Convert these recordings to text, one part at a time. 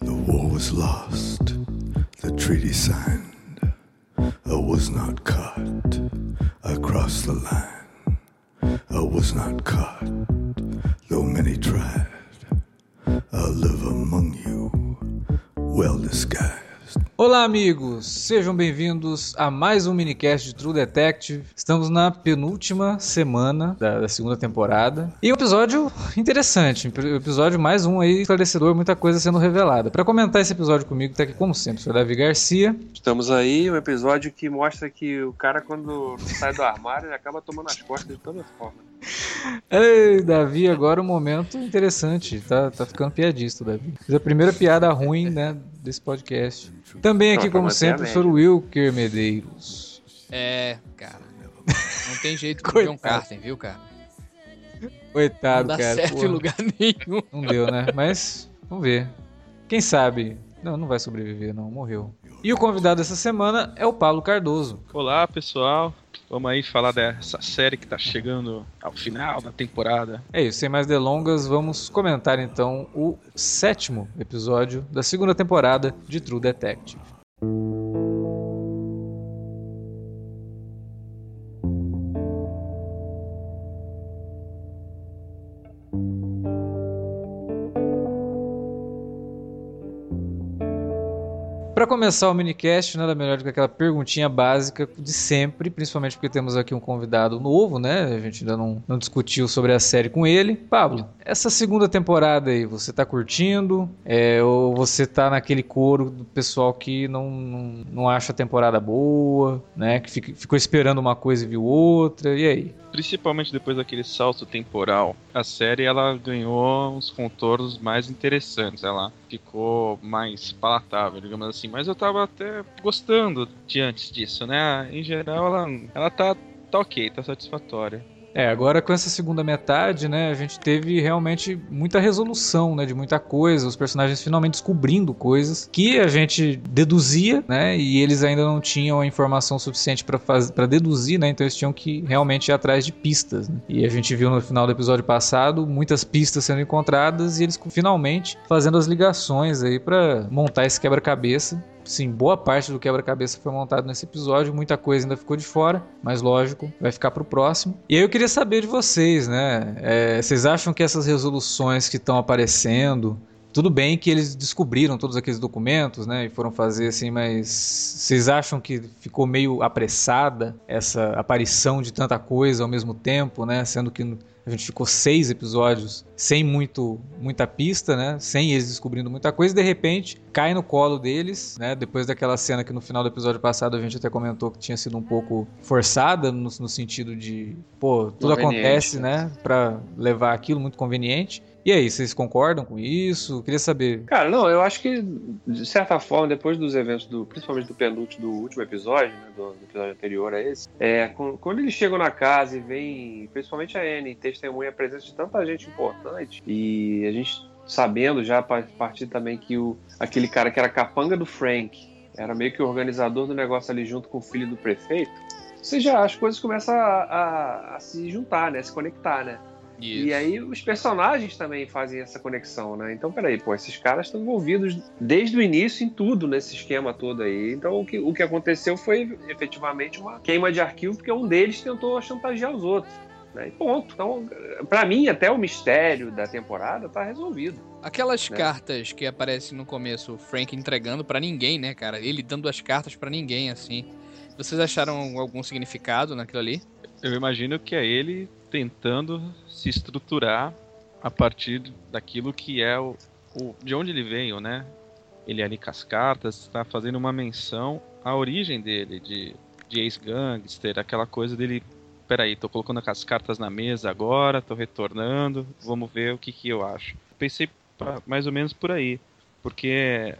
The war was lost, the treaty signed. I was not caught. I crossed the line. I was not caught, though many tried. I live among you, well disguised. Olá, amigos! Sejam bem-vindos a mais um minicast de True Detective. Estamos na penúltima semana da, da segunda temporada. E um episódio interessante, episódio mais um aí esclarecedor, muita coisa sendo revelada. Para comentar esse episódio comigo, tá aqui como sempre, o Davi Garcia. Estamos aí, um episódio que mostra que o cara, quando sai do armário, ele acaba tomando as costas de toda forma. Ei, Davi, agora um momento interessante. Tá, tá ficando piadista, Davi. Fiz a primeira piada ruim, né, desse podcast. Também aqui, Não, como sempre, o. Sr. Wilker Medeiros. É, cara. Não tem jeito com o John. Carter, viu, cara? Coitado, não dá cara. certo porra. em lugar nenhum. Não deu, né? Mas vamos ver. Quem sabe? Não, não vai sobreviver, não. Morreu. E o convidado dessa semana é o Paulo Cardoso. Olá pessoal, vamos aí falar dessa série que tá chegando ao final da temporada. É isso, sem mais delongas, vamos comentar então o sétimo episódio da segunda temporada de True Detective. Começar o minicast, nada melhor do que aquela perguntinha básica de sempre, principalmente porque temos aqui um convidado novo, né? A gente ainda não, não discutiu sobre a série com ele. Pablo, essa segunda temporada aí, você tá curtindo? É, ou você tá naquele coro do pessoal que não, não, não acha a temporada boa, né? Que fica- ficou esperando uma coisa e viu outra, e aí? Principalmente depois daquele salto temporal, a série ela ganhou uns contornos mais interessantes, ela ficou mais palatável, digamos assim. Mas eu tava até gostando de antes disso, né? Em geral, ela, ela tá, tá ok, tá satisfatória. É, agora com essa segunda metade, né, a gente teve realmente muita resolução, né, de muita coisa, os personagens finalmente descobrindo coisas que a gente deduzia, né, e eles ainda não tinham a informação suficiente pra deduzir, né, então eles tinham que realmente ir atrás de pistas, né? E a gente viu no final do episódio passado muitas pistas sendo encontradas e eles finalmente fazendo as ligações aí pra montar esse quebra-cabeça Sim, boa parte do quebra-cabeça foi montado nesse episódio, muita coisa ainda ficou de fora, mas lógico, vai ficar pro próximo. E aí eu queria saber de vocês, né? É, vocês acham que essas resoluções que estão aparecendo. Tudo bem que eles descobriram todos aqueles documentos, né? E foram fazer assim, mas vocês acham que ficou meio apressada essa aparição de tanta coisa ao mesmo tempo, né? Sendo que a gente ficou seis episódios sem muito, muita pista, né? Sem eles descobrindo muita coisa, e de repente cai no colo deles, né? Depois daquela cena que no final do episódio passado a gente até comentou que tinha sido um pouco forçada no, no sentido de, pô, tudo acontece, né? Pra levar aquilo muito conveniente. E aí, vocês concordam com isso? Queria saber. Cara, não, eu acho que, de certa forma, depois dos eventos, do, principalmente do penúltimo, do último episódio, né, do, do episódio anterior a esse, é, com- quando eles chegam na casa e vem, principalmente a Anne, testemunha a presença de tanta gente importante, e a gente sabendo já a partir também que o, aquele cara que era capanga do Frank era meio que o organizador do negócio ali junto com o filho do prefeito, você já as coisas começam a, a- a se juntar, né, se conectar, né? E aí os personagens também fazem essa conexão, né? Então, peraí, pô, esses caras estão envolvidos desde o início em tudo nesse esquema todo aí. Então, o que, o que aconteceu foi efetivamente uma queima de arquivo, porque um deles tentou chantagear os outros. Né? E ponto. Então, pra mim, até o mistério da temporada tá resolvido. Aquelas Né? cartas que aparecem no começo, o Frank entregando pra ninguém, né, cara? Ele dando as cartas pra ninguém, assim. Vocês acharam algum significado naquilo ali? Eu imagino que é ele tentando se estruturar a partir daquilo que é o, o- de onde ele veio, né? Ele ali com as cartas está fazendo uma menção à origem dele de, de ex-gangster, aquela coisa dele. Peraí, tô colocando as cartas na mesa agora, tô retornando, vamos ver o que, que eu acho. Pensei pra- mais ou menos por aí, porque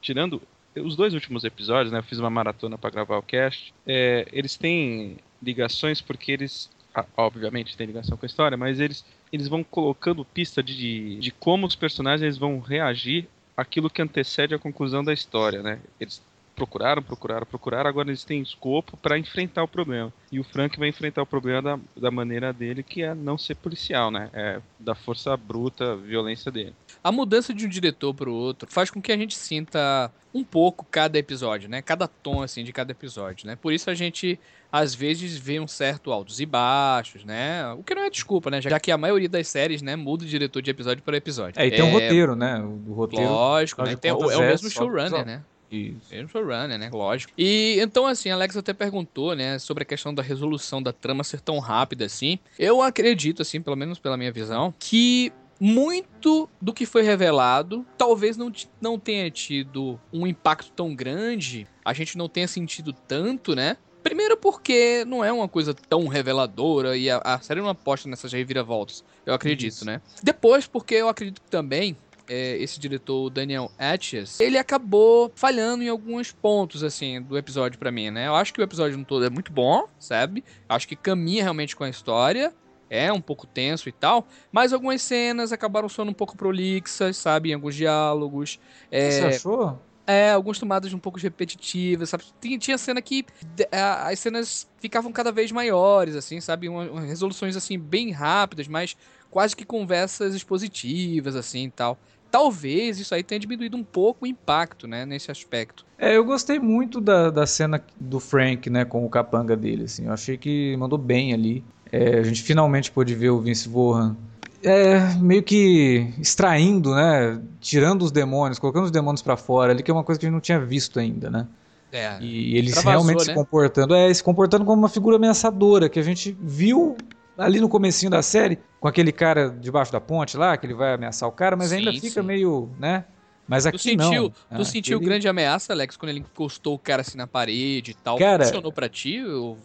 tirando os dois últimos episódios, né? Eu fiz uma maratona para gravar o cast. é, eles têm ligações porque eles, obviamente, têm ligação com a história, mas eles eles vão colocando pista de, de como os personagens vão reagir àquilo que antecede a conclusão da história, né? Eles procuraram, procuraram, procuraram, agora eles têm escopo para enfrentar o problema. E o Frank vai enfrentar o problema da, da maneira dele, que é não ser policial, né? É da força bruta, violência dele. A mudança de um diretor pro outro faz com que a gente sinta um pouco cada episódio, né? Cada tom assim de cada episódio, né? Por isso a gente às vezes vê um certo altos e baixos, né? O que não é desculpa, né? Já que a maioria das séries, né, muda o diretor de episódio por episódio. É, e tem um roteiro, né? O roteiro. Lógico, né? Tem, é o é mesmo só showrunner, episódio. né? Isso. Mesmo showrunner, né? Lógico. E então, assim, Alex até perguntou, né, sobre a questão da resolução da trama ser tão rápida assim. Eu acredito, assim, pelo menos pela minha visão, que muito do que foi revelado talvez não, não tenha tido um impacto tão grande, a gente não tenha sentido tanto, né? Primeiro porque não é uma coisa tão reveladora e a, a série não aposta nessas reviravoltas, eu acredito, Isso. né? Depois porque eu acredito também é, esse diretor, o Daniel Atchias, ele acabou falhando em alguns pontos, assim, do episódio pra mim, né? Eu acho que o episódio no todo é muito bom, sabe? Acho que caminha realmente com a história, é um pouco tenso e tal, mas algumas cenas acabaram soando um pouco prolixas, sabe? Em alguns diálogos. É, Você achou? é, algumas tomadas um pouco repetitivas, sabe? Tinha, tinha cena que a- as cenas ficavam cada vez maiores, assim, sabe? Uma- resoluções, assim, bem rápidas, mas quase que conversas expositivas, assim, e tal. Talvez isso aí tenha diminuído um pouco o impacto, né, nesse aspecto. É, eu gostei muito da, da cena do Frank, né, com o capanga dele, assim. Eu achei que mandou bem ali. É, a gente finalmente pôde ver o Vince Vaughan é, meio que extraindo, né, tirando os demônios, colocando os demônios pra fora ali, que é uma coisa que a gente não tinha visto ainda, né? É. E ele Extravasou, realmente se né? comportando, é, se comportando como uma figura ameaçadora, que a gente viu ali no comecinho da série, com aquele cara debaixo da ponte lá, que ele vai ameaçar o cara, mas ainda Sim, fica sim. meio, né? Mas aqui Tu sentiu, não. tu Ah, sentiu ele- grande ameaça, Alex, quando ele encostou o cara assim na parede e tal? Cara, Funcionou pra ti?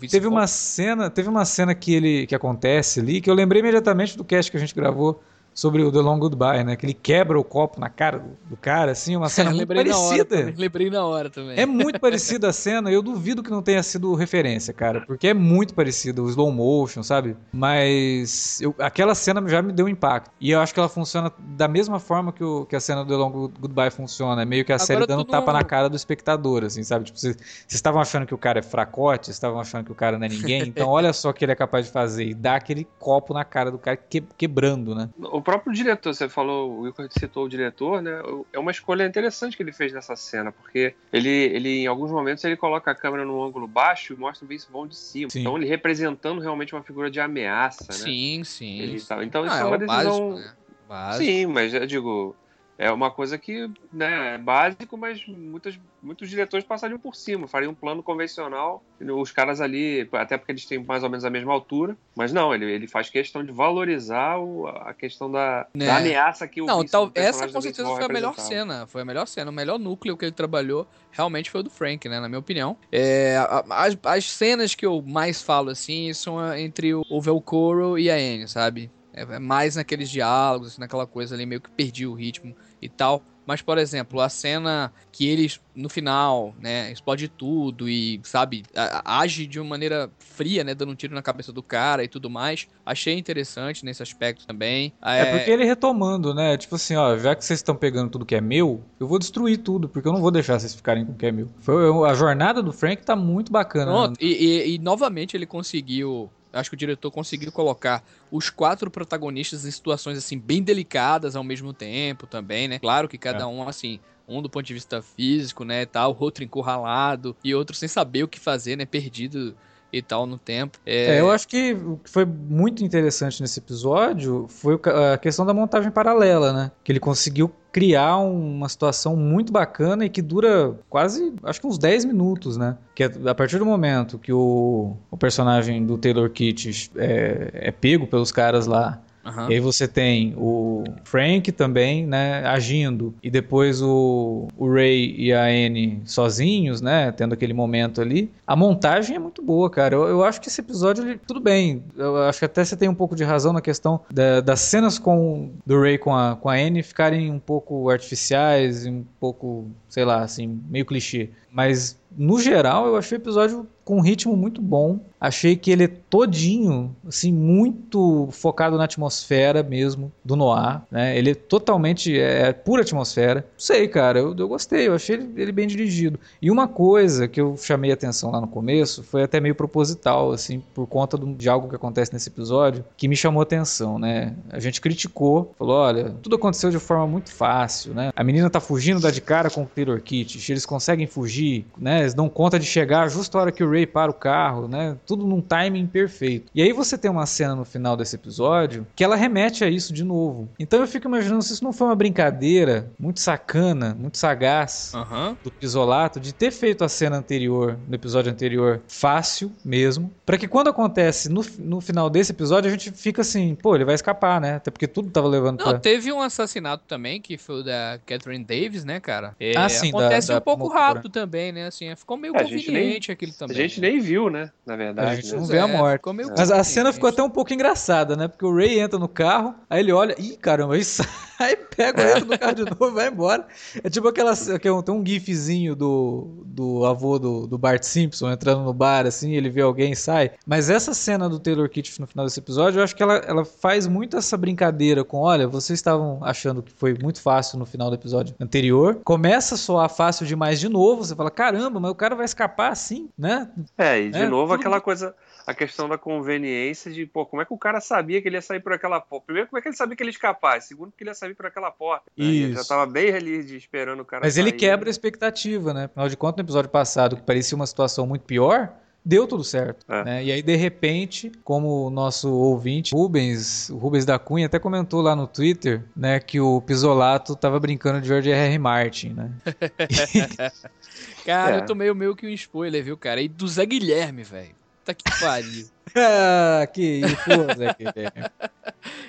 Teve uma cena, teve uma cena que ele que acontece ali que eu lembrei imediatamente do cast que a gente gravou sobre o The Long Goodbye, né? Que ele quebra o copo na cara do, cara, assim, uma cena muito lembrei na hora parecida. Lembrei na hora também. É muito parecida a cena, eu duvido que não tenha sido referência, cara, porque é muito parecido, o slow motion, sabe? Mas eu- aquela cena já me deu impacto. E eu acho que ela funciona da mesma forma que, o- que a cena do The Long Goodbye funciona. É meio que a Agora série dando tapa na cara do espectador, assim, sabe? Tipo, vocês estavam achando que o cara é fracote, vocês estavam achando que o cara não é ninguém, então olha só o que ele é capaz de fazer e dar aquele copo na cara do cara que- quebrando, né? O próprio diretor, você falou, o Wilker citou o diretor, né? É uma escolha interessante que ele fez nessa cena, porque ele, ele em alguns momentos, ele coloca a câmera num ângulo baixo e mostra o Vince Vaughn de cima. Sim. Então ele representando realmente uma figura de ameaça, né? Sim, sim. Ele tá- Então Ah, isso é é uma decisão. básico, né? Básico. Sim, mas eu digo, é uma coisa que né, é básico, mas muitas, muitos diretores passariam por cima, fariam um plano convencional, os caras ali, até porque eles têm mais ou menos a mesma altura, mas não, ele, ele faz questão de valorizar o- a questão da, Né. da ameaça que o Não, tal, essa com certeza foi a melhor cena. Foi a melhor cena. O melhor núcleo que ele trabalhou realmente foi o do Frank, né? Na minha opinião. É, as, as cenas que eu mais falo, assim, são entre o, o Velcoro e a Anne, sabe? É, é mais naqueles diálogos, assim, naquela coisa ali, meio que perdi o ritmo e tal. Mas, por exemplo, a cena que eles, no final, né, explode tudo e, sabe, age de uma maneira fria, né, dando um tiro na cabeça do cara e tudo mais. Achei interessante nesse aspecto também. É, porque ele retomando, né? Tipo assim, ó, já que vocês estão pegando tudo que é meu, eu vou destruir tudo, porque eu não vou deixar vocês ficarem com o que é meu. Foi, a jornada do Frank tá muito bacana. né? Pronto, e, e- e, novamente ele conseguiu. Acho que o diretor conseguiu colocar os quatro protagonistas em situações assim bem delicadas ao mesmo tempo também, né? Claro que cada É. um assim, um do ponto de vista físico, né, tal, outro encurralado e outro sem saber o que fazer, né, perdido e tal no tempo. É, eu acho que o que foi muito interessante nesse episódio foi a questão da montagem paralela, né? Que ele conseguiu criar uma situação muito bacana e que dura quase, acho que uns 10 minutos, né? Que é a partir do momento que o, o personagem do Taylor Kitsch é, é pego pelos caras lá Aham. E aí você tem o Frank também, né, agindo. E depois o, o Ray e a Anne sozinhos, né, tendo aquele momento ali. A montagem é muito boa, cara. Eu, eu acho que esse episódio, ele- tudo bem. Eu acho que até você tem um pouco de razão na questão da- das cenas com do Ray com a, com a Anne ficarem um pouco artificiais um pouco, sei lá, assim, meio clichê. Mas no geral, eu achei o episódio com um ritmo muito bom. Achei que ele é todinho, assim, muito focado na atmosfera mesmo do Noir, né? Ele é totalmente, é, é pura atmosfera. Sei, cara, eu, eu gostei, eu achei ele, ele, bem dirigido. E uma coisa que eu chamei atenção lá no começo, foi até meio proposital, assim, por conta de algo que acontece nesse episódio, que me chamou atenção, né? A gente criticou, falou, olha, tudo aconteceu de forma muito fácil, né? A menina tá fugindo, dá de cara com o Taylor Kit, eles conseguem fugir, né? Eles dão conta de chegar justo a hora que o Ray para o carro, né? Tudo num timing perfeito. E aí você tem uma cena no final desse episódio que ela remete a isso de novo. Então eu fico imaginando se isso não foi uma brincadeira muito sacana, muito sagaz uhum. do Pisolato de ter feito a cena anterior, no episódio anterior, fácil mesmo, para que quando acontece no, no final desse episódio a gente fica assim, pô, ele vai escapar, né? Até porque tudo tava levando Não, pra... teve um assassinato também, que foi o da Catherine Davis, né, cara? É, ah, sim, acontece da, um pouco motora. rápido também, né? Assim, ficou meio É, a conveniente nem- aquele também. A gente nem viu, né? Na verdade. A gente né? não vê a morte. ficou meio Mas a cena ficou até um pouco engraçada, né? Porque o Ray entra no carro, aí ele olha, ih, caramba, aí sai, pega, entra no carro de novo e vai embora. É tipo aquela. que é um- Tem um gifzinho do, do avô do, do Bart Simpson entrando no bar, assim, ele vê alguém e sai. Mas essa cena do Taylor Kitsch no final desse episódio, eu acho que ela, ela faz muito essa brincadeira com: olha, vocês estavam achando que foi muito fácil no final do episódio anterior. Começa a soar fácil demais de novo. Você fala: caramba, mas o cara vai escapar assim, né? É, e de É, novo tudo- aquela coisa, a questão da conveniência de, pô, como é que o cara sabia que ele ia sair por aquela porta? Primeiro, como é que ele sabia que ele ia escapar? Segundo, que ele ia sair por aquela porta. né? E ele já Isso. tava bem ali de- esperando o cara Mas ele sair. quebra a expectativa, né? Afinal de contas, no episódio passado, que parecia uma situação muito pior, deu tudo certo. É. né? E aí, de repente, como o nosso ouvinte, Rubens, o Rubens da Cunha, até comentou lá no Twitter, né, que o Pisolato tava brincando de George R. R. Martin, né? Cara, É. eu tomei o meio que um spoiler, viu, cara? E do Zé Guilherme, velho. Tá que pariu. ah, que isso, Zé Guilherme.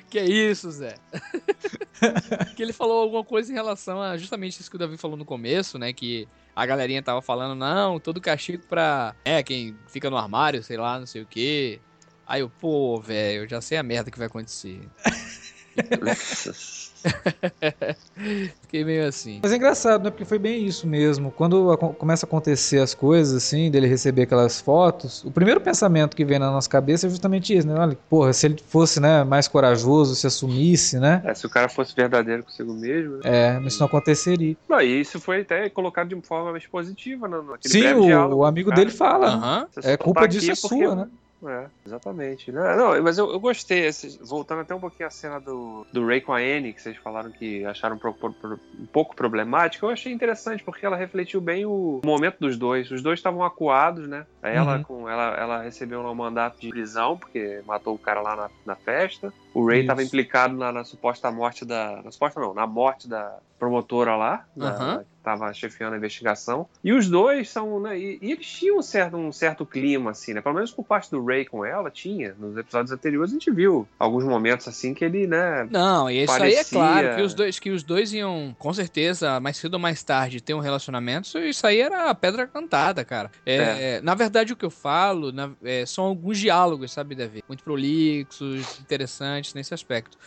que isso, Zé? que ele falou alguma coisa em relação a justamente isso que o Davi falou no começo, né? Que a galerinha tava falando, não, todo castigo pra. É, quem fica no armário, sei lá, não sei o quê. Aí eu, pô, velho, eu já sei a merda que vai acontecer. Fiquei meio assim. Mas é engraçado, né? Porque foi bem isso mesmo. Quando começa a acontecer as coisas, assim, dele receber aquelas fotos, o primeiro pensamento que vem na nossa cabeça é justamente isso, né? Olha, porra, se ele fosse, né, mais corajoso, se assumisse, né? É, se o cara fosse verdadeiro consigo mesmo. Né? É, isso não aconteceria. Não, e isso foi até colocado de forma mais positiva no, naquele Sim, breve o, diálogo o amigo cara. dele fala. só É tá culpa aqui disso é porque- sua, né? É, exatamente. Não, não, mas eu, eu gostei, voltando até um pouquinho à cena do, do Ray com a Annie, que vocês falaram que acharam um pouco, um pouco problemática, eu achei interessante, porque ela refletiu bem o momento dos dois. Os dois estavam acuados, né? Ela, Uhum. com, ela, ela recebeu um mandato de prisão, porque matou o cara lá na, na festa. O Ray estava implicado na, na suposta morte da. Na suposta não, na morte da promotora lá, da- Aham. que estava chefiando a investigação. E os dois são, né? E, e eles tinham um certo, um certo clima, assim, né? Pelo menos por parte do Ray com ela, tinha. Nos episódios anteriores a gente viu alguns momentos assim que ele, né? Não, e isso aí é Parecia- claro que os dois que os dois iam, com certeza, mais cedo ou mais tarde, ter um relacionamento. Isso aí era a pedra cantada, cara. É, Na verdade, o que eu falo na- é, são alguns diálogos, sabe, Davi? Muito prolixos, interessantes nesse aspecto.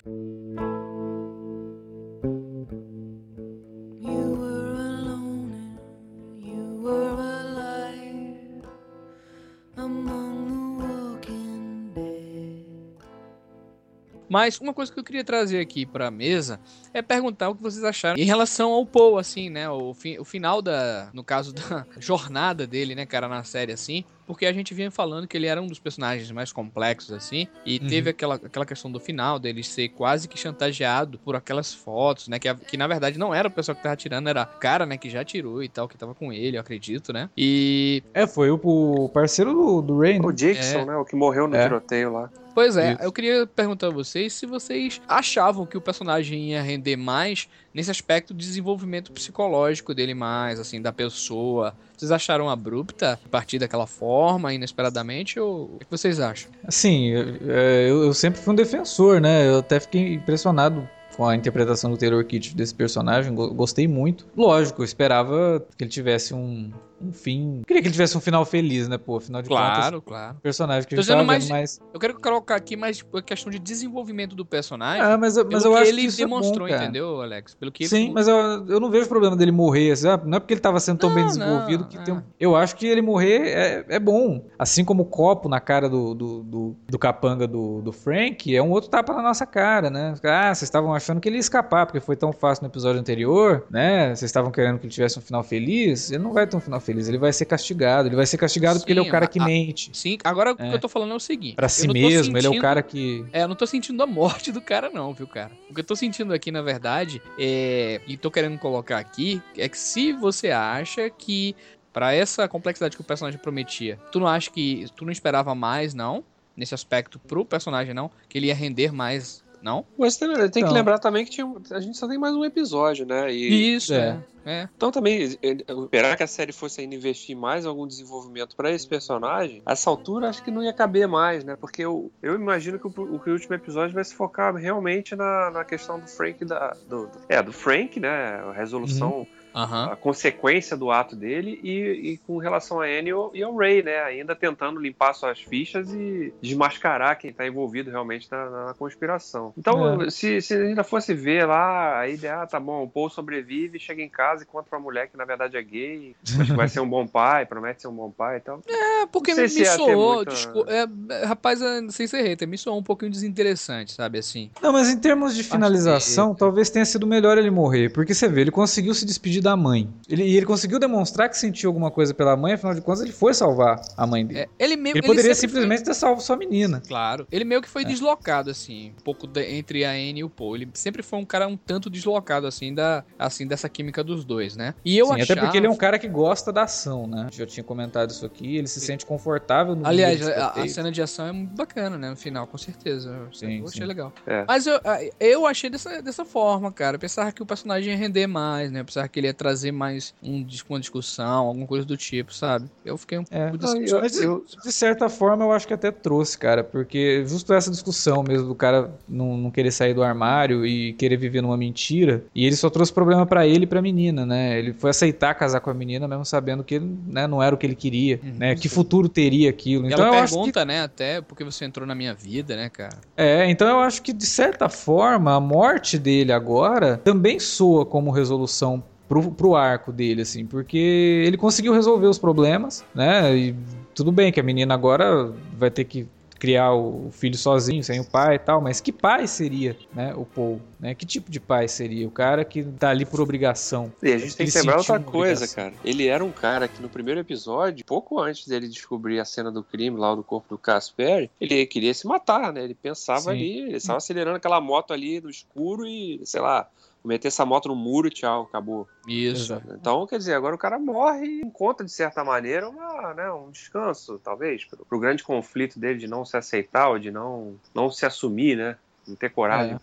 Mas uma coisa que eu queria trazer aqui pra mesa é perguntar o que vocês acharam em relação ao Paul, assim, né? O, fi- o final da. No caso da jornada dele, né, cara, na série, assim. Porque a gente vinha falando que ele era um dos personagens mais complexos, assim. E Uhum. teve aquela, aquela questão do final dele ser quase que chantageado por aquelas fotos, né? Que, a- que na verdade não era o pessoal que tava tirando, era o cara, né, que já tirou e tal, que tava com ele, eu acredito, né? E É, foi o, o parceiro do, do Ray, né? O Dixon, É. né? O que morreu no É. tiroteio lá. Pois é, Isso. eu queria perguntar a vocês se vocês achavam que o personagem ia render mais nesse aspecto de desenvolvimento psicológico dele mais, assim, da pessoa. Vocês acharam abrupta partir daquela forma, inesperadamente, ou o que vocês acham? Assim, eu, eu- eu sempre fui um defensor, né? Eu até fiquei impressionado com a interpretação do Taylor Kitsch desse personagem, go- gostei muito. Lógico, eu esperava que ele tivesse um, um fim. Queria que ele tivesse um final feliz, né, pô? Afinal de contas, Claro, claro. o personagem que a gente tava vendo, mais- mas. Eu quero colocar aqui mais tipo, a questão de desenvolvimento do personagem. Ah, mas, mas eu que acho ele que isso demonstrou, é bom, entendeu, Alex? Pelo que Sim, ele... mas eu, eu não vejo problema dele morrer. assim, ah, não é porque ele tava sendo tão Não, bem desenvolvido não, que é. tem um- Eu acho que ele morrer é, é bom. Assim como o copo na cara do, do, do, do capanga do, do Frank, é um outro tapa na nossa cara, né? Ah, vocês estavam achando que ele ia escapar porque foi tão fácil no episódio anterior, né? Vocês estavam querendo que ele tivesse um final feliz. Ele não vai ter um final feliz, ele vai ser castigado. Ele vai ser castigado porque ele é o Sim, cara que a- mente. Sim, agora o É. que eu tô falando é o seguinte. Pra si mesmo, ele é o sentindo- cara que. É, eu não tô sentindo a morte do cara, não, viu, cara? O que eu tô sentindo aqui, na verdade, é. E tô querendo colocar aqui, é que se você acha que, pra essa complexidade que o personagem prometia, tu não acha que. Tu não esperava mais, não? Nesse aspecto pro personagem, não? Que ele ia render mais, não? Mas tem, tem que Então. lembrar também que tinha, a gente só tem mais um episódio, né? E, Isso, é. é. é. Então também, esperar que a série fosse ainda investir mais algum desenvolvimento pra esse personagem, a essa altura acho que não ia caber mais, né? Porque eu, eu imagino que o, o, que o último episódio vai se focar realmente na, na questão do Frank da. Do, do- é, do Frank, né? A resolução, Aham. a consequência do ato dele e, e com relação a Annie e ao- Ray, né? Ainda tentando limpar suas fichas e desmascarar quem tá envolvido realmente na, na conspiração. Então, É. se, se ainda fosse ver lá, a ideia, ah, tá bom, o Paul sobrevive, chega em casa e conta pra mulher que na verdade é gay, mas que vai ser um bom pai, promete ser um bom pai e tal. É, porque me, se me soou. muita- desco- é, é, rapaz, é, sem ser hater, me soou um pouquinho desinteressante, sabe assim? Não, mas em termos de finalização, talvez tenha sido melhor ele morrer. Porque você vê, ele conseguiu se despedir da mãe. Ele, e ele conseguiu demonstrar que sentiu alguma coisa pela mãe, afinal de contas, ele foi salvar a mãe dele. É, ele meio ele poderia sempre simplesmente ter salvo sua menina. foi- claro. Ele meio É. que foi deslocado, assim, um pouco da- entre a Anne e o Paul. Ele sempre foi um cara um tanto deslocado, assim, da, assim dessa química dos dois, né? E eu Sim, achava... Até porque ele é um cara que gosta da ação, né? Já tinha comentado isso aqui, ele se sente confortável no Aliás, de a, a cena de ação é muito bacana, né? No final, com certeza. Eu, Sim, eu achei sim. legal. É. Mas eu, eu achei dessa, dessa forma, cara. Eu pensava que o personagem ia render mais, né? Eu pensava que ele trazer mais um, uma discussão, alguma coisa do tipo, sabe? Eu fiquei um É. pouco decepcionado. Mas, Eu- de certa forma, eu acho que até trouxe, cara, porque justo essa discussão mesmo do cara não, não querer sair do armário e querer viver numa mentira, e ele só trouxe problema pra ele e pra menina, né? Ele foi aceitar casar com a menina mesmo sabendo que né, não era o que ele queria, Uhum, né? Que futuro teria aquilo. E Então ela eu acho que pergunta, né, até porque você entrou na minha vida, né, cara? É, então eu acho que de certa forma a morte dele agora também soa como resolução pro, pro arco dele, assim, porque ele conseguiu resolver os problemas, né? E tudo bem que a menina agora vai ter que criar o filho sozinho, sem o pai e tal, mas que pai seria, né, o Paul, né? Que tipo de pai seria? O cara que tá ali por obrigação. E a gente tem que lembrar outra coisa, obrigação. cara. Ele era um cara que no primeiro episódio, pouco antes dele descobrir a cena do crime lá do corpo do Casper, ele queria se matar, né? Ele pensava Sim. ali, ele estava acelerando aquela moto ali no escuro e, sei lá, meter essa moto no muro e tchau, acabou. Isso. Exato. Então, quer dizer, agora o cara morre e encontra, de certa maneira, uma, né, um descanso, talvez, pro, pro grande conflito dele de não se aceitar ou de não, não se assumir, né? Não ter coragem É.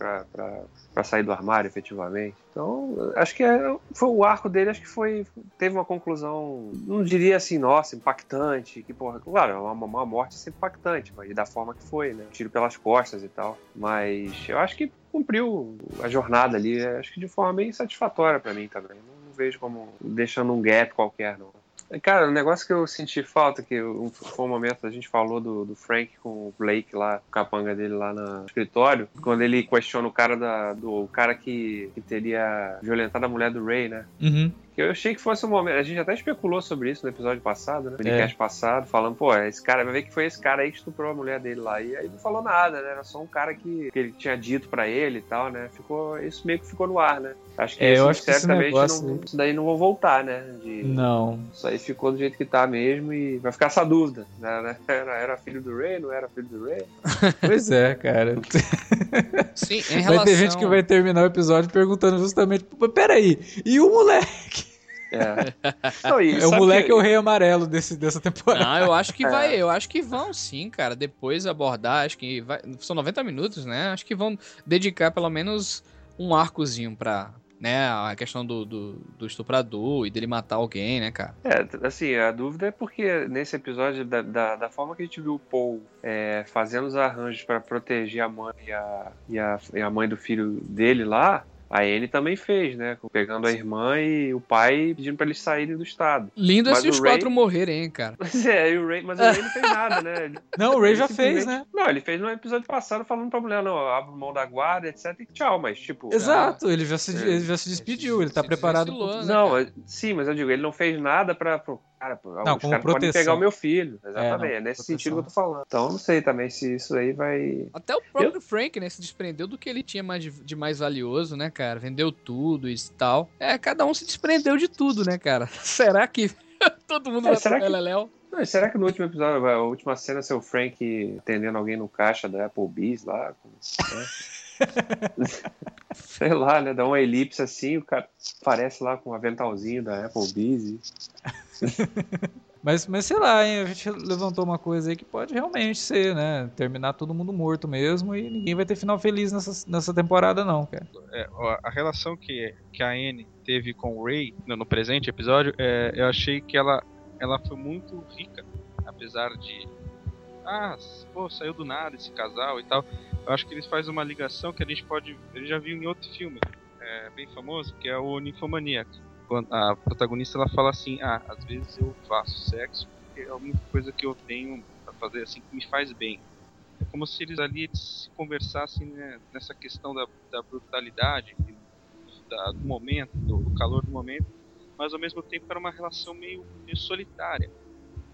pra sair do armário, efetivamente. Então, acho que é, foi o arco dele, acho que foi teve uma conclusão, não diria assim, nossa, impactante, que porra, claro, uma, uma morte é sempre impactante, mas da forma que foi, né? Tiro pelas costas e tal. Mas eu acho que cumpriu a jornada ali, acho que de forma bem satisfatória pra mim também. Não vejo como deixando um gap qualquer, não. Cara, o negócio que eu senti falta, que foi um momento, a gente falou do, do Frank com o Blake lá, o capanga dele lá no escritório, quando ele questiona o cara da, do o cara que, que teria violentado a mulher do Ray, né? Uhum. Que Eu achei que fosse um momento. A gente até especulou sobre isso no episódio passado, né? No É. podcast passado, falando, pô, esse cara, vai ver que foi esse cara aí que estuprou a mulher dele lá. E aí não falou nada, né? Era só um cara que, que ele tinha dito pra ele e tal, né? Ficou, isso meio que ficou no ar, né? Acho que, É, eu isso, acho que esse certamente negócio não, isso daí não vão voltar, né? De, Não. Isso aí ficou do jeito que tá mesmo e vai ficar essa dúvida. Né? Era, era filho do Ray, não era filho do Ray? Pois é, cara. Sim, em Vai relação... ter gente que vai terminar o episódio perguntando justamente, "Pô, peraí, e o moleque? É. Não, e É o moleque que- é o rei amarelo desse, dessa temporada. Não, eu acho que É. vai, eu acho que vão sim, cara. Depois abordar, acho que vai, são 90 minutos, né? Acho que vão dedicar pelo menos um arcozinho pra né? A questão do, do, do estuprador e dele matar alguém, né, cara? É, assim, a dúvida é porque nesse episódio, da, da, da forma que a gente viu o Paul é, fazendo os arranjos para proteger a mãe e a, e, a, e a mãe do filho dele lá, a Anne também fez, né? Pegando a irmã e o pai pedindo pra eles saírem do estado. Lindo é Mas se os Ray- quatro morrerem, hein, cara. Mas é, e o Ray, mas o Ray não fez nada, né? Ele- Não, o Ray ele já fez, simplesmente- né? Não, ele fez no episódio passado falando pra mulher, não, abre mão da guarda, etc. E tchau, mas tipo. Exato, ele já se, É. ele já se despediu, ele tá se preparado pro- né? Não, cara? é- sim, mas eu digo, ele não fez nada pra. pro- cara, pô, os como caras podem proteção. pegar o meu filho. É, Exatamente. não, É, nesse proteção. sentido que eu tô falando. Então eu não sei também se isso aí vai. Até o próprio Frank, né, se desprendeu do que ele tinha mais de, de mais valioso, né, cara? Vendeu tudo e tal. É, cada um se desprendeu de tudo, né, cara? Será que todo mundo É, vai será pro que- Beleléu? Não, e será que no último episódio, a última cena, seu Frank atendendo alguém no caixa da Applebee's lá? né? Sei lá, né? Dá uma elipse assim, o cara aparece lá com um aventalzinho da Applebee's. Mas, mas sei lá, hein, a gente levantou uma coisa aí que pode realmente ser, né? Terminar todo mundo morto mesmo e ninguém vai ter final feliz nessa, nessa temporada, não, cara. É, a relação que, que a Anne teve com o Ray no, no presente episódio, é, eu achei que ela, ela foi muito rica, apesar de. Ah, pô, saiu do nada esse casal e tal. Acho que eles fazem uma ligação que a gente pode. Gente já viu em outro filme, é, bem famoso, que é o Ninfomaníaco. Quando a protagonista ela fala assim: Ah, às vezes eu faço sexo porque é a única coisa que eu tenho pra fazer assim que me faz bem. É como se eles ali eles se conversassem né, nessa questão da, da brutalidade, da- do momento, do, do calor do momento, mas ao mesmo tempo era uma relação meio, meio solitária.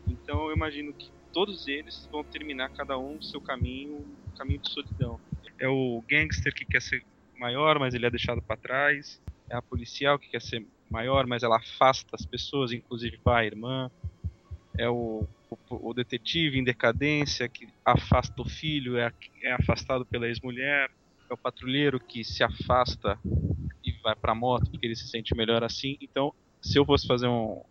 Então eu imagino que todos eles vão terminar cada um seu caminho, caminho de solidão. É o gangster que quer ser maior, mas ele é deixado para trás. É a policial que quer ser maior, mas ela afasta as pessoas, inclusive pai, irmã. É o, o, o detetive em decadência que afasta o filho, é, é afastado pela ex-mulher. É o patrulheiro que se afasta e vai pra moto porque ele se sente melhor assim. Então, se eu fosse fazer um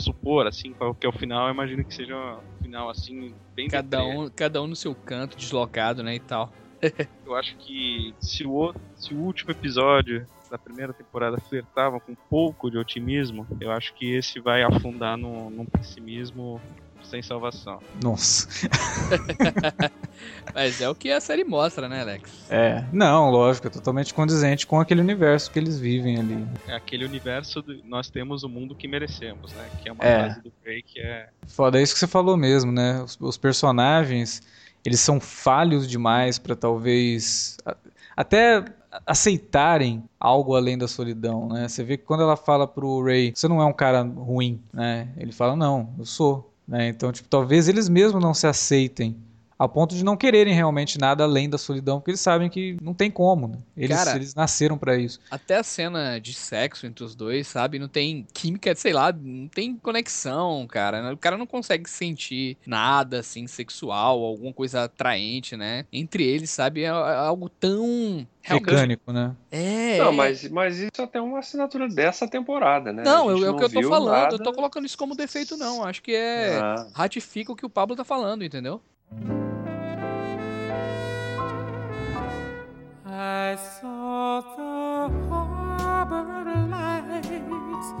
supor assim qual que é o final, eu imagino que seja um final assim bem Cada um, cada um no seu canto, deslocado, né, e tal. Eu acho que se o, se o último episódio da primeira temporada flertava com um pouco de otimismo, eu acho que esse vai afundar num, num pessimismo sem salvação. Nossa. Mas é o que a série mostra, né, Alex? É. Não, lógico, é totalmente condizente com aquele universo que eles vivem ali. É aquele universo do nós temos o mundo que merecemos, né? Que é uma É. frase do Ray que é Foda, é isso que você falou mesmo, né? Os, os personagens, eles são falhos demais pra talvez até aceitarem algo além da solidão, né? Você vê que quando ela fala pro Ray, você não é um cara ruim, né? Ele fala, não, eu sou, né? Então, tipo, talvez eles mesmos não se aceitem a ponto de não quererem realmente nada além da solidão, porque eles sabem que não tem como, né? Eles, Cara- eles nasceram pra isso. Até a cena de sexo entre os dois, sabe? Não tem química, sei lá, não tem conexão, cara. O cara não consegue sentir nada, assim, sexual, alguma coisa atraente, né? Entre eles, sabe? É é algo tão. realmente- Mecânico, né? É. Não, é. mas, mas isso até é uma assinatura dessa temporada, né? Não, é o que eu tô falando. nada. Eu tô colocando isso como defeito, não. Acho que é. Ah, Ratifica o que o Pablo tá falando, entendeu? I saw the harbor lights.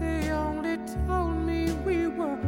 They only told me we were.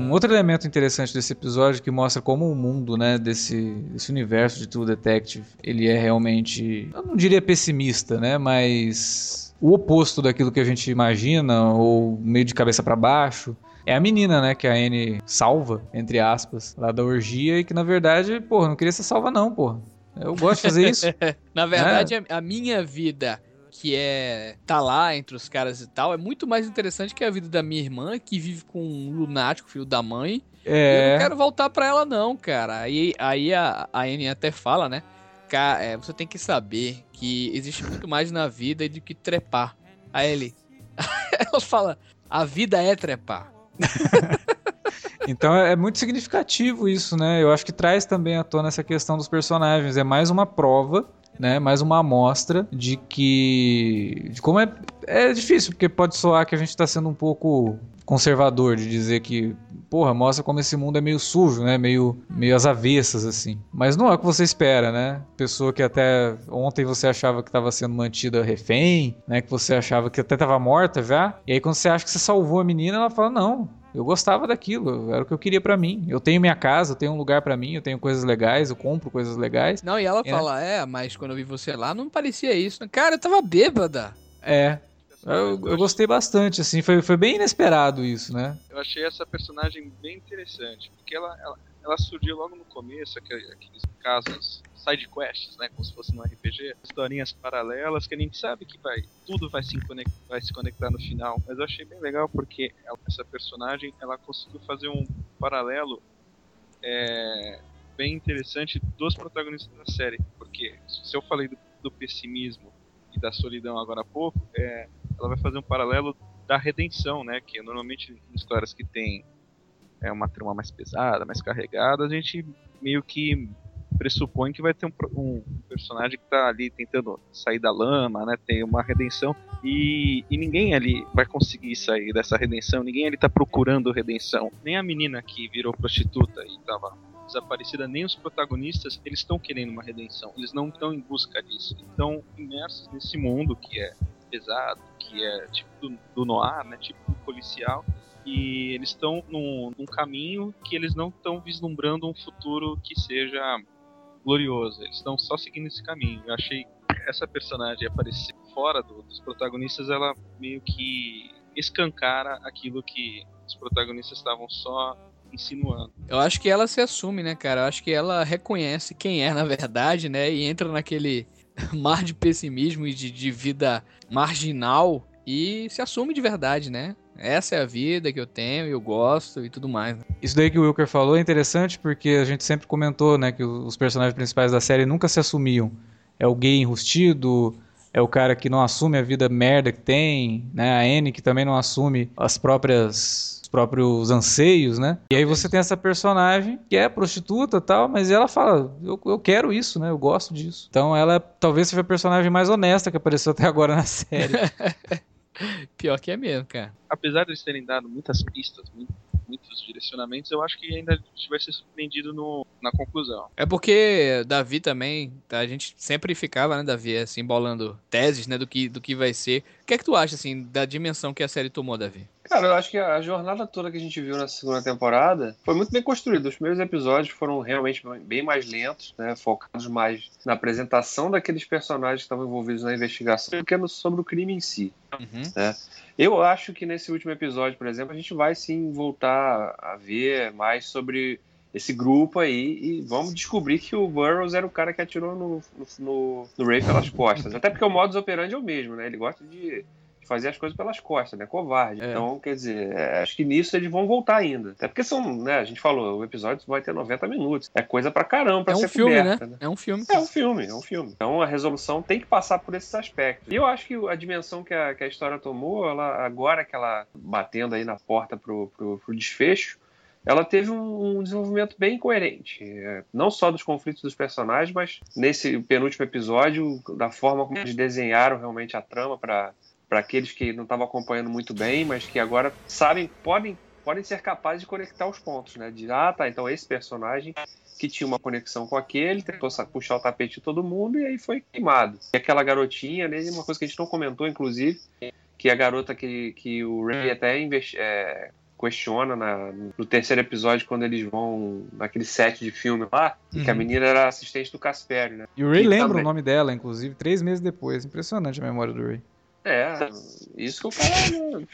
Um outro elemento interessante desse episódio que mostra como o mundo, né, desse, desse universo de True Detective, ele é realmente, eu não diria pessimista, né, mas o oposto daquilo que a gente imagina ou meio de cabeça pra baixo. É a menina, né, que a Anne salva, entre aspas, lá da orgia e que na verdade, porra, não queria ser salva não, porra. Eu gosto de fazer isso. Na verdade, a, a minha vida, que é tá lá entre os caras e tal, é muito mais interessante que a vida da minha irmã, que vive com um lunático, filho da mãe. Eu É, não quero voltar pra ela, não, cara. Aí, aí a, a Anne até fala, né? Ca- é, você tem que saber que existe muito mais na vida do que trepar. Aí ele. ela fala: a vida é trepar. Então é muito significativo isso, né? Eu acho que traz também à tona essa questão dos personagens. É mais uma prova, né? Mais uma amostra de que. de como é. É difícil, porque pode soar que a gente tá sendo um pouco conservador de dizer que, porra, mostra como esse mundo é meio sujo, né? Meio, meio às avessas, assim. Mas não é o que você espera, né? Pessoa que até ontem você achava que estava sendo mantida refém, né? Que você achava que até estava morta já. E aí quando você acha que você salvou a menina, ela fala, não, eu gostava daquilo, era o que eu queria pra mim. Eu tenho minha casa, eu tenho um lugar pra mim, eu tenho coisas legais, eu compro coisas legais. Não, e ela É. fala, é, mas quando eu vi você lá, não parecia isso. Cara, eu tava bêbada. É. Eu, eu gostei bastante, assim, foi, foi bem inesperado isso, né? Eu achei essa personagem bem interessante, porque ela, ela, ela surgiu logo no começo, aquele- aqueles casos, side quests, né, como se fosse no RPG, historinhas paralelas que a gente sabe que vai, tudo vai se, conectar, vai se conectar no final, mas eu achei bem legal porque ela- essa personagem, ela conseguiu fazer um paralelo é, bem interessante dos protagonistas da série, porque se eu falei do, do pessimismo e da solidão agora há pouco, é, ela vai fazer um paralelo da redenção, né? Que normalmente em histórias que tem é, uma trama mais pesada, mais carregada, a gente meio que pressupõe que vai ter um, um personagem que tá ali tentando sair da lama, né? Tem uma redenção e, e ninguém ali vai conseguir sair dessa redenção, ninguém ali tá procurando redenção. Nem a menina que virou prostituta e tava desaparecida, nem os protagonistas, eles estão querendo uma redenção. Eles não estão em busca disso. Estão imersos nesse mundo que é pesado, que é tipo do, do noir, né? Tipo policial. E eles estão num, num caminho que eles não estão vislumbrando um futuro que seja glorioso. Eles estão só seguindo esse caminho. Eu achei essa personagem aparecer fora do- dos protagonistas, ela meio que escancara aquilo que os protagonistas estavam só insinuando. Eu acho que ela se assume, né, cara? Eu acho que ela reconhece quem é, na verdade, né? E entra naquele mar de pessimismo e de, de vida marginal e se assume de verdade, né? Essa é a vida que eu tenho, eu gosto e tudo mais. né? Isso daí que o Wilker falou é interessante porque a gente sempre comentou, né, que os personagens principais da série nunca se assumiam. É o gay enrustido, é o cara que não assume a vida merda que tem, né? A Anne que também não assume as próprias próprios anseios, né? E aí você tem essa personagem que é prostituta e tal, mas ela fala, eu, eu quero isso, né? Eu gosto disso. Então ela talvez seja a personagem mais honesta que apareceu até agora na série. Pior que é mesmo, cara. apesar de eles terem dado muitas pistas, mu- muitos direcionamentos, eu acho que ainda a gente vai ser surpreendido no, na conclusão. É porque Davi também, tá? a gente sempre ficava, né, Davi, assim, bolando teses, né, do que, do que vai ser. O que é que tu acha, assim, da dimensão que a série tomou, Davi? Cara, eu acho que a jornada toda que a gente viu na segunda temporada foi muito bem construída. Os primeiros episódios foram realmente bem mais lentos, né? Focados mais na apresentação daqueles personagens que estavam envolvidos na investigação do que no- sobre o crime em si. Uhum. Eu acho que nesse último episódio, por exemplo, a gente vai sim voltar a ver mais sobre esse grupo aí e vamos descobrir que o Burroughs era o cara que atirou no, no, no, Ray pelas costas. Até porque o modus operandi é o mesmo, né? Ele gosta de, fazer as coisas pelas costas, né? Covarde. É. Então, quer dizer, é, acho que nisso eles vão voltar ainda. Até porque são, né? A gente falou, o episódio vai ter 90 minutos. É coisa pra caramba pra É um ser filme, coberta, né? É um filme. é um filme, é um filme. Então a resolução tem que passar por esses aspectos. E eu acho que a dimensão que a, que a história tomou, ela, agora que ela batendo aí na porta pro, pro, pro desfecho, ela teve um, desenvolvimento bem coerente. É, não só dos conflitos dos personagens, mas nesse penúltimo episódio, da forma como eles desenharam realmente a trama para aqueles que não estavam acompanhando muito bem, mas que agora sabem, podem, podem ser capazes de conectar os pontos, né? De, ah, tá, então esse personagem que tinha uma conexão com aquele, tentou puxar o tapete de todo mundo e aí foi queimado. E aquela garotinha, né, uma coisa que a gente não comentou, inclusive, que a garota que, que o Ray até é, questiona na- no terceiro episódio, quando eles vão naquele set de filme lá, que a Uhum. menina era assistente do Casperi, né? E o Ray E lembra também- o nome dela, inclusive, três meses depois. Impressionante a memória do Ray. É, isso que o cara né,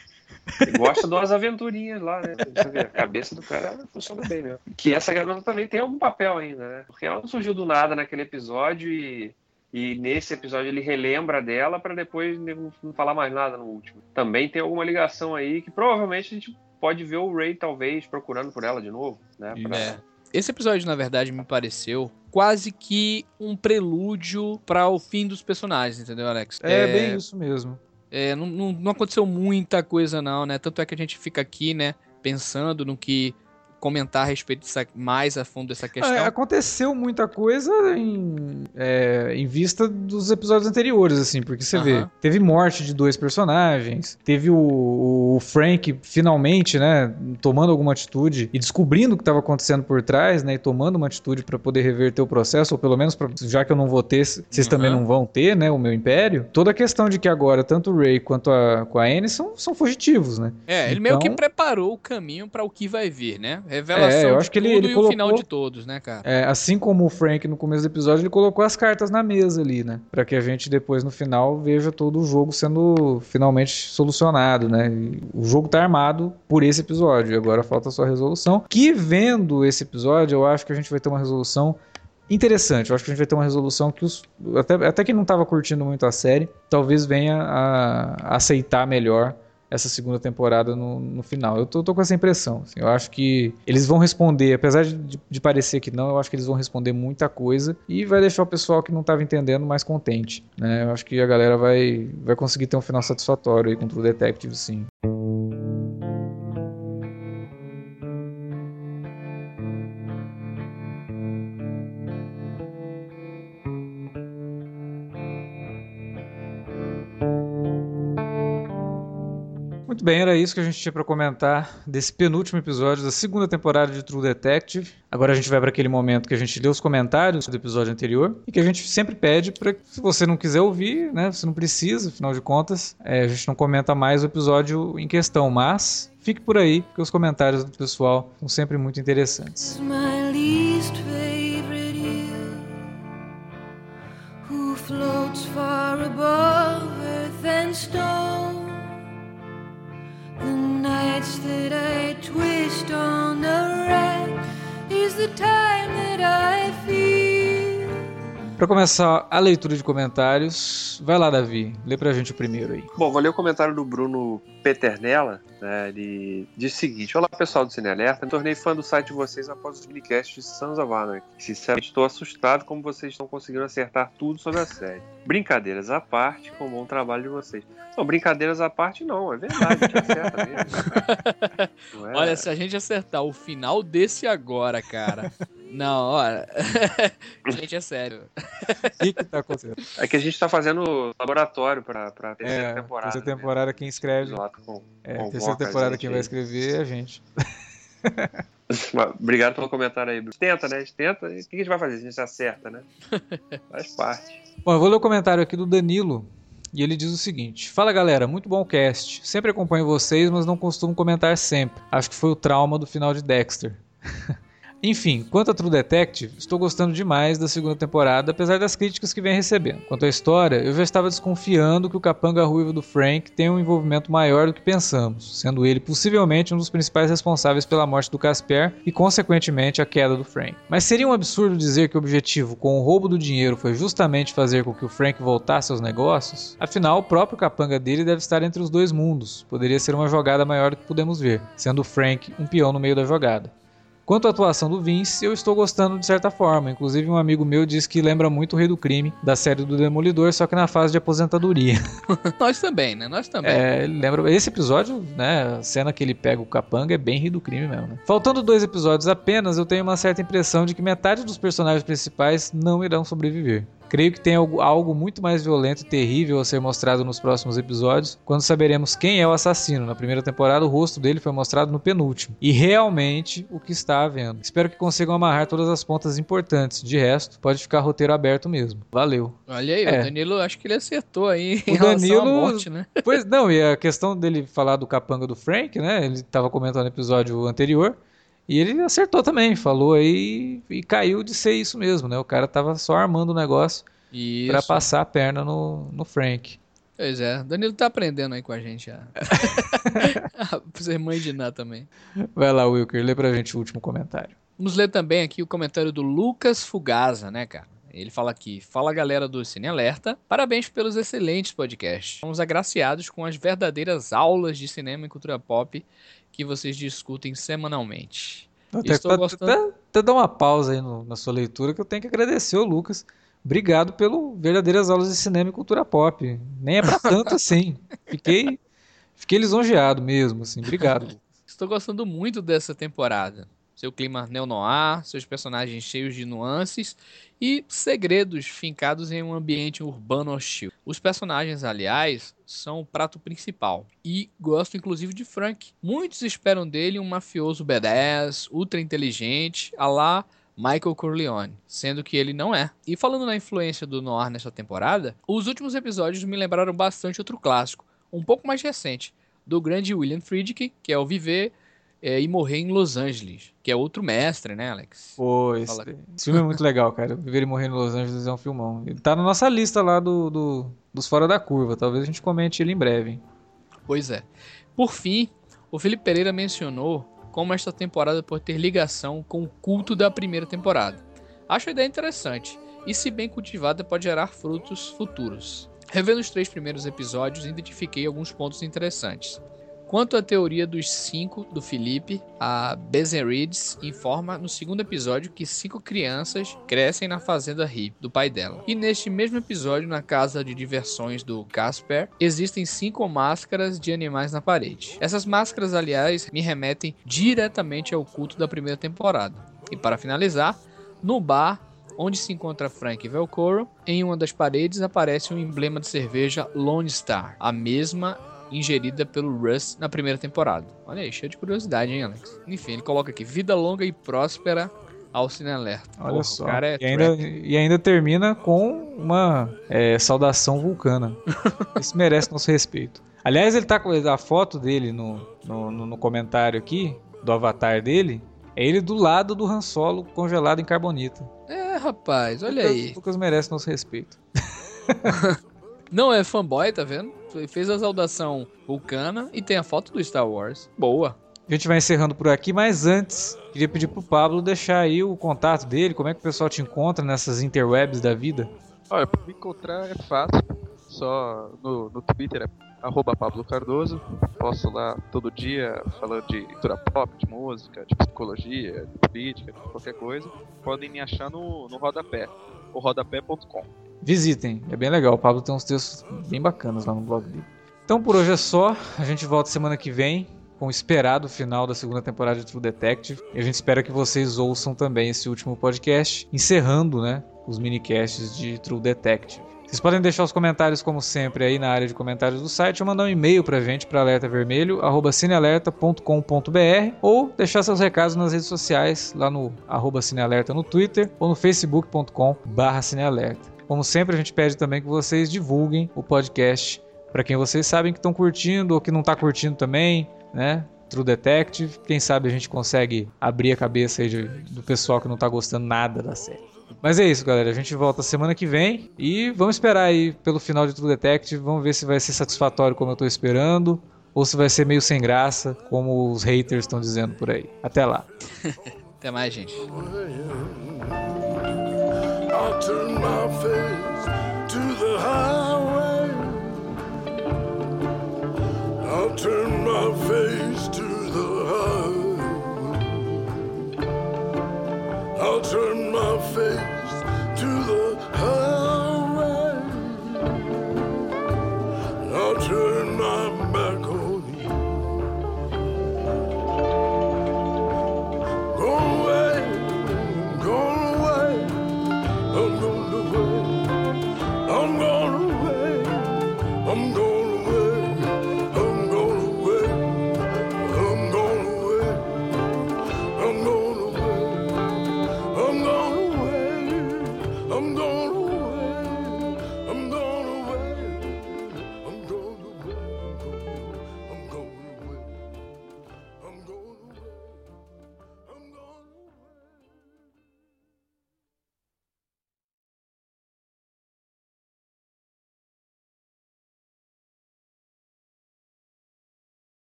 gosta de umas aventurinhas lá, né? Você vê, a cabeça do cara funciona bem mesmo. Que essa garota também tem algum papel ainda, né? Porque ela não surgiu do nada naquele episódio e, e nesse episódio ele relembra dela pra depois não não falar mais nada no último. Também tem alguma ligação aí que provavelmente a gente pode ver o Ray talvez procurando por ela de novo, né? Pra- É. Esse episódio, na verdade, me pareceu quase que um prelúdio para o fim dos personagens, entendeu, Alex? É, bem isso mesmo. É, não, não, não aconteceu muita coisa não, né? Tanto é que a gente fica aqui, né, pensando no que comentar a respeito dessa, mais a fundo dessa questão? É, aconteceu muita coisa em, é, em vista dos episódios anteriores, assim, porque você vê, Aham. teve morte de dois personagens, teve o, o Frank finalmente, né, tomando alguma atitude e descobrindo o que estava acontecendo por trás, né, e tomando uma atitude para poder reverter o processo, ou pelo menos pra, já que eu não vou ter, vocês Uhum. também não vão ter, né, o meu império. Toda a questão de que agora tanto o Ray quanto a, com a Anne são, são fugitivos, né? É, ele meio que Então- preparou o caminho pra o que vai vir, né? Revelação É, eu acho que ele- ele e o final colocou- de todos, né, cara? É, assim como o Frank no começo do episódio, ele colocou as cartas na mesa ali, né? Pra que a gente depois no final veja todo o jogo sendo finalmente solucionado, né? E o jogo tá armado por esse episódio, e agora falta só a resolução. Que vendo esse episódio, eu acho que a gente vai ter uma resolução interessante. Eu acho que a gente vai ter uma resolução que os até, até quem não tava curtindo muito a série, talvez venha a aceitar melhor essa segunda temporada no, no final. Eu tô, tô com essa impressão. assim. eu acho que eles vão responder, apesar de, de- parecer que não, eu acho que eles vão responder muita coisa e vai deixar o pessoal que não estava entendendo mais contente. Né? Eu acho que a galera vai, vai conseguir ter um final satisfatório aí com o True Detective, sim. Bem, era isso que a gente tinha para comentar desse penúltimo episódio da segunda temporada de True Detective. Agora a gente vai para aquele momento que a gente lê os comentários do episódio anterior e que a gente sempre pede para se você não quiser ouvir, né, você não precisa, afinal de contas, é, a gente não comenta mais o episódio em questão, mas fique por aí, porque os comentários do pessoal são sempre muito interessantes. floats far above earth and stone. Para começar a leitura de comentários, vai lá, Davi, lê pra gente o primeiro aí. Bom, vou ler o comentário do Bruno Peternella. Né, ele diz o seguinte: Olá pessoal do Cine Alerta, me tornei fã do site de vocês após os minicasts de Sons of Anarchy. Sinceramente, estou assustado como vocês estão conseguindo acertar tudo sobre a série. Brincadeiras à parte, com o bom trabalho de vocês. Não, brincadeiras à parte, não, é verdade, a gente acerta mesmo. Não é- Olha, se a gente acertar o final desse agora, cara. Não, olha. gente, é sério. O que, que tá acontecendo? É que a gente tá fazendo laboratório pra, pra terceira É, temporada. terceira temporada quem né? escreve. Exato, com- É, convoca terceira temporada gente quem vai escrever é a gente. Obrigado pelo comentário aí, Bruno. Tenta, né? A gente tenta. e O que a gente vai fazer? A gente acerta, né? Faz parte. Bom, eu vou ler o comentário aqui do Danilo. E ele diz o seguinte: Fala galera, muito bom o cast. Sempre acompanho vocês, mas não costumo comentar sempre. Acho que foi o trauma do final de Dexter. Enfim, quanto a True Detective, estou gostando demais da segunda temporada, apesar das críticas que vem recebendo. Quanto à história, eu já estava desconfiando que o capanga ruivo do Frank tem um envolvimento maior do que pensamos, sendo ele possivelmente um dos principais responsáveis pela morte do Casper e, consequentemente, a queda do Frank. Mas seria um absurdo dizer que o objetivo com o roubo do dinheiro foi justamente fazer com que o Frank voltasse aos negócios? Afinal, o próprio capanga dele deve estar entre os dois mundos. Poderia ser uma jogada maior do que podemos ver, sendo o Frank um peão no meio da jogada. Quanto à atuação do Vince, eu estou gostando de certa forma. Inclusive, um amigo meu disse que lembra muito o Rei do Crime, da série do Demolidor, só que na fase de aposentadoria. Nós também, né? Nós também. É, ele lembra. Esse episódio, né? A cena que ele pega o capanga é bem Rei do Crime mesmo. Né? Faltando dois episódios apenas, eu tenho uma certa impressão de que metade dos personagens principais não irão sobreviver. Creio que tem algo, muito mais violento e terrível a ser mostrado nos próximos episódios, quando saberemos quem é o assassino. Na primeira temporada, o rosto dele foi mostrado no penúltimo. E realmente o que está havendo. Espero que consigam amarrar todas as pontas importantes. De resto, pode ficar roteiro aberto mesmo. Valeu. Olha aí, É. o Danilo, acho que ele acertou aí O Danilo- morte, né? Pois não, e a questão dele falar do capanga do Frank, né? Ele estava comentando no episódio anterior. E ele acertou também, falou aí e caiu de ser isso mesmo, né? O cara tava só armando o negócio pra passar a perna no, no Frank. Pois é, Danilo tá aprendendo aí com a gente ser mãe de Ná também. Vai lá, Wilker, lê pra gente o último comentário. Vamos ler também aqui o comentário do Lucas Fugaza, né, cara? Ele fala aqui: Fala galera do Cine Alerta, parabéns pelos excelentes podcasts. Somos agraciados com as verdadeiras aulas de cinema e cultura pop que vocês discutem semanalmente. Até, Estou até- gostando. até- até dar uma pausa aí no- na sua leitura que eu tenho que agradecer ao Lucas. Obrigado pelo verdadeiras aulas de cinema e cultura pop. Nem é pra tanto assim. Fiquei, fiquei lisonjeado mesmo, assim. Obrigado. Estou gostando muito dessa temporada. Seu clima neo-noir, seus personagens cheios de nuances e segredos fincados em um ambiente urbano hostil. Os personagens, aliás, são o prato principal. E gosto inclusive de Frank. Muitos esperam dele um mafioso badass, ultra inteligente, a lá Michael Corleone, sendo que ele não é. E falando na influência do noir nessa temporada, os últimos episódios me lembraram bastante outro clássico, um pouco mais recente, do grande William Friedkin, que é o Viver é, e Morrer em Los Angeles, que é outro mestre, né, Alex? Pô, esse, Fala. esse filme é muito legal, cara. Viver e Morrer em Los Angeles é um filmão. Ele tá na nossa lista lá do, do- dos Fora da Curva. Talvez a gente comente ele em breve. Pois é. Por fim, o Felipe Pereira mencionou como esta temporada pode ter ligação com o culto da primeira temporada. Acho a ideia interessante, e se bem cultivada pode gerar frutos futuros. Revendo os três primeiros episódios, identifiquei alguns pontos interessantes. Quanto à teoria dos cinco do Felipe, a Bezerides informa no segundo episódio que cinco crianças crescem na fazenda hippie do pai dela. E neste mesmo episódio, na casa de diversões do Casper, existem cinco máscaras de animais na parede. Essas máscaras, aliás, me remetem diretamente ao culto da primeira temporada. E para finalizar, no bar onde se encontra Frank Velcoro, em uma das paredes aparece um emblema de cerveja Lone Star, a mesma ingerida pelo Russ na primeira temporada. Olha aí, cheio de curiosidade, hein, Alex? Enfim, ele coloca aqui: vida longa e próspera ao Cine Alerta. Olha Porra, só. É e, ainda, e ainda termina com uma é, saudação vulcana. Isso merece nosso respeito. Aliás, ele tá com a foto dele no, no, no- no comentário aqui, do avatar dele. É ele do lado do Han Solo congelado em carbonita. É, rapaz, olha Lucas- aí. Lucas merece nosso respeito. Não é fanboy, tá vendo? Fez a saudação vulcana e tem a foto do Star Wars. Boa. A gente vai encerrando por aqui, mas antes, queria pedir pro Pablo deixar aí o contato dele, como é que o pessoal te encontra nessas interwebs da vida. Olha, pra me encontrar é fácil. Só no, no Twitter é arroba Pablo Cardoso. Posto lá todo dia falando de cultura pop, de música, de psicologia, de política, de qualquer coisa. Podem me achar no, no rodapé, o rodapé.com. Visitem, é bem legal. O Pablo tem uns textos bem bacanas lá no blog dele. Então por hoje é só. A gente volta semana que vem com o esperado final da segunda temporada de True Detective. E a gente espera que vocês ouçam também esse último podcast, encerrando, né, os minicasts de True Detective. Vocês podem deixar os comentários, como sempre, aí na área de comentários do site ou mandar um e-mail pra gente para alertavermelho.cinealerta.com.br ou deixar seus recados nas redes sociais, lá no arroba cinealerta no Twitter ou no facebook.com barra cinealerta. Como sempre, a gente pede também que vocês divulguem o podcast para quem vocês sabem que estão curtindo ou que não está curtindo também, né? True Detective. Quem sabe a gente consegue abrir a cabeça aí de- do pessoal que não tá gostando nada da série. Mas é isso, galera. A gente volta semana que vem e vamos esperar aí pelo final de True Detective. Vamos ver se vai ser satisfatório como eu tô esperando ou se vai ser meio sem graça, como os haters estão dizendo por aí. Até lá. Até mais, gente. I'll turn my face to the highway. I'll turn